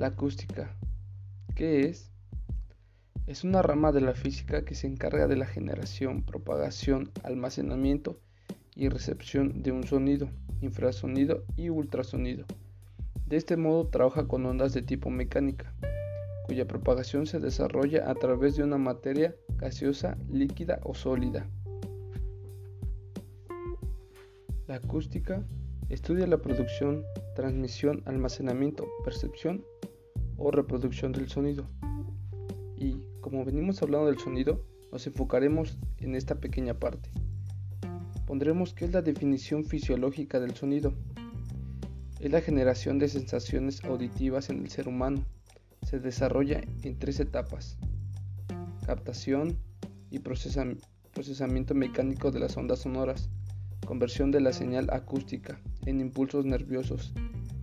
La acústica. ¿Qué es? Es una rama de la física que se encarga de la generación, propagación, almacenamiento y recepción de un sonido, infrasonido y ultrasonido. De este modo trabaja con ondas de tipo mecánica, cuya propagación se desarrolla a través de una materia gaseosa, líquida o sólida. La acústica estudia la producción, transmisión, almacenamiento, percepción o reproducción del sonido. Y como venimos hablando del sonido, nos enfocaremos en esta pequeña parte. Pondremos qué es la definición fisiológica del sonido. Es la generación de sensaciones auditivas en el ser humano. Se desarrolla en tres etapas. Captación y procesamiento mecánico de las ondas sonoras conversión de la señal acústica en impulsos nerviosos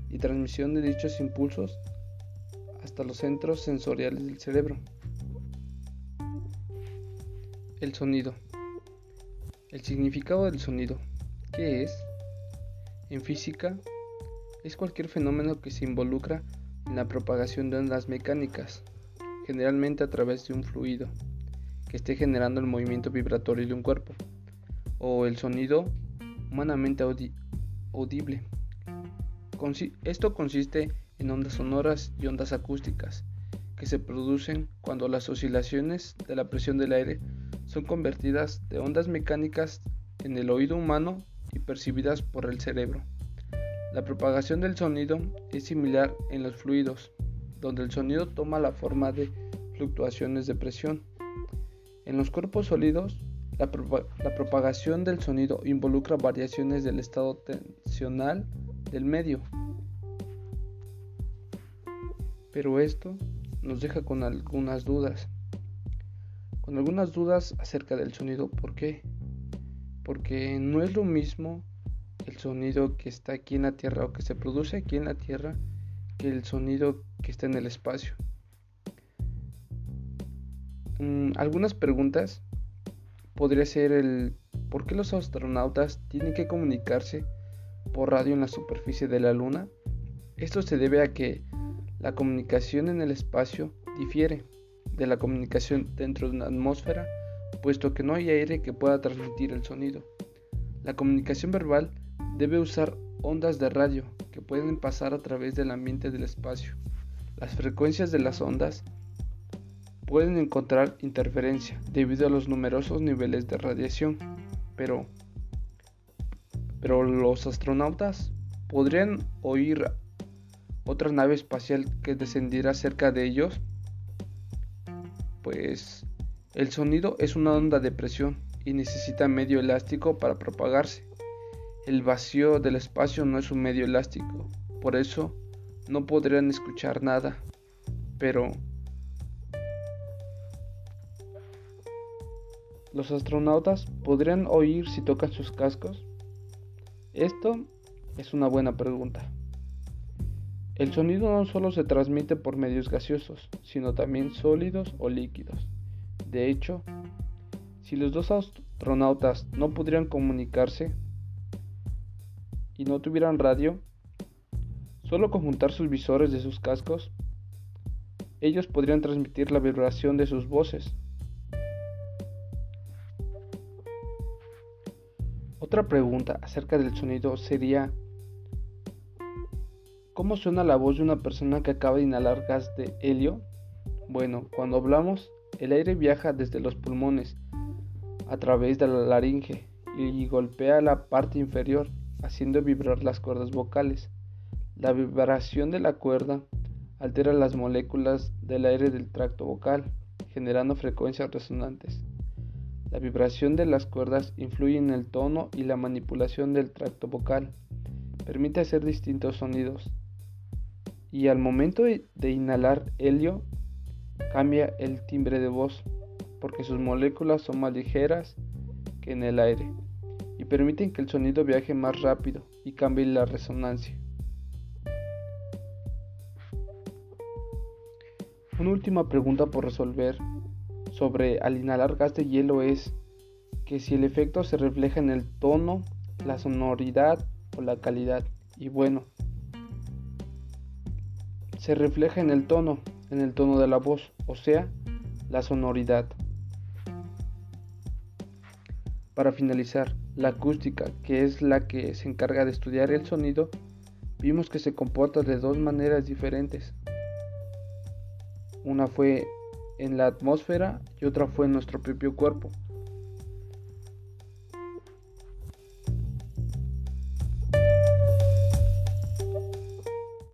y transmisión de dichos impulsos hasta los centros sensoriales del cerebro. El sonido. El significado del sonido. ¿Qué es? En física, es cualquier fenómeno que se involucra en la propagación de ondas mecánicas, generalmente a través de un fluido, que esté generando el movimiento vibratorio de un cuerpo, o el sonido humanamente audible. Esto consiste en ondas sonoras y ondas acústicas que se producen cuando las oscilaciones de la presión del aire son convertidas de ondas mecánicas en el oído humano y percibidas por el cerebro. La propagación del sonido es similar en los fluidos, donde el sonido toma la forma de fluctuaciones de presión. En los cuerpos sólidos, la, propagación del sonido involucra variaciones del estado tensional del medio. Pero esto nos deja con algunas dudas. Con algunas dudas acerca del sonido. ¿Por qué? Porque no es lo mismo el sonido que está aquí en la Tierra o que se produce aquí en la Tierra que el sonido que está en el espacio. Mm, algunas preguntas podría ser el ¿por qué los astronautas tienen que comunicarse por radio en la superficie de la Luna? Esto se debe a que la comunicación en el espacio difiere de la comunicación dentro de una atmósfera, puesto que no hay aire que pueda transmitir el sonido. La comunicación verbal debe usar ondas de radio que pueden pasar a través del ambiente del espacio. Las frecuencias de las ondas pueden encontrar interferencia debido a los numerosos niveles de radiación, pero, pero los astronautas podrían oír otra nave espacial que descendiera cerca de ellos, pues el sonido es una onda de presión y necesita medio elástico para propagarse. El vacío del espacio no es un medio elástico, por eso no podrían escuchar nada, pero ¿Los astronautas podrían oír si tocan sus cascos? Esto es una buena pregunta. El sonido no solo se transmite por medios gaseosos, sino también sólidos o líquidos. De hecho, si los dos astronautas no pudieran comunicarse y no tuvieran radio, solo con juntar sus visores de sus cascos, ellos podrían transmitir la vibración de sus voces Otra pregunta acerca del sonido sería, ¿cómo suena la voz de una persona que acaba de inhalar gas de helio? Bueno, cuando hablamos, el aire viaja desde los pulmones a través de la laringe y golpea la parte inferior, haciendo vibrar las cuerdas vocales. La vibración de la cuerda altera las moléculas del aire del tracto vocal, generando frecuencias resonantes. La vibración de las cuerdas influye en el tono y la manipulación del tracto vocal. Permite hacer distintos sonidos. Y al momento de inhalar helio, cambia el timbre de voz, porque sus moléculas son más ligeras que en el aire, y permiten que el sonido viaje más rápido y cambie la resonancia. Una última pregunta por resolver sobre al inhalar gas de hielo es que si el efecto se refleja en el tono, la sonoridad o la calidad. Y bueno, se refleja en el tono, en el tono de la voz, o sea, la sonoridad. Para finalizar, la acústica, que es la que se encarga de estudiar el sonido, vimos que se comporta de dos maneras diferentes. Una fue en la atmósfera y otra fue en nuestro propio cuerpo.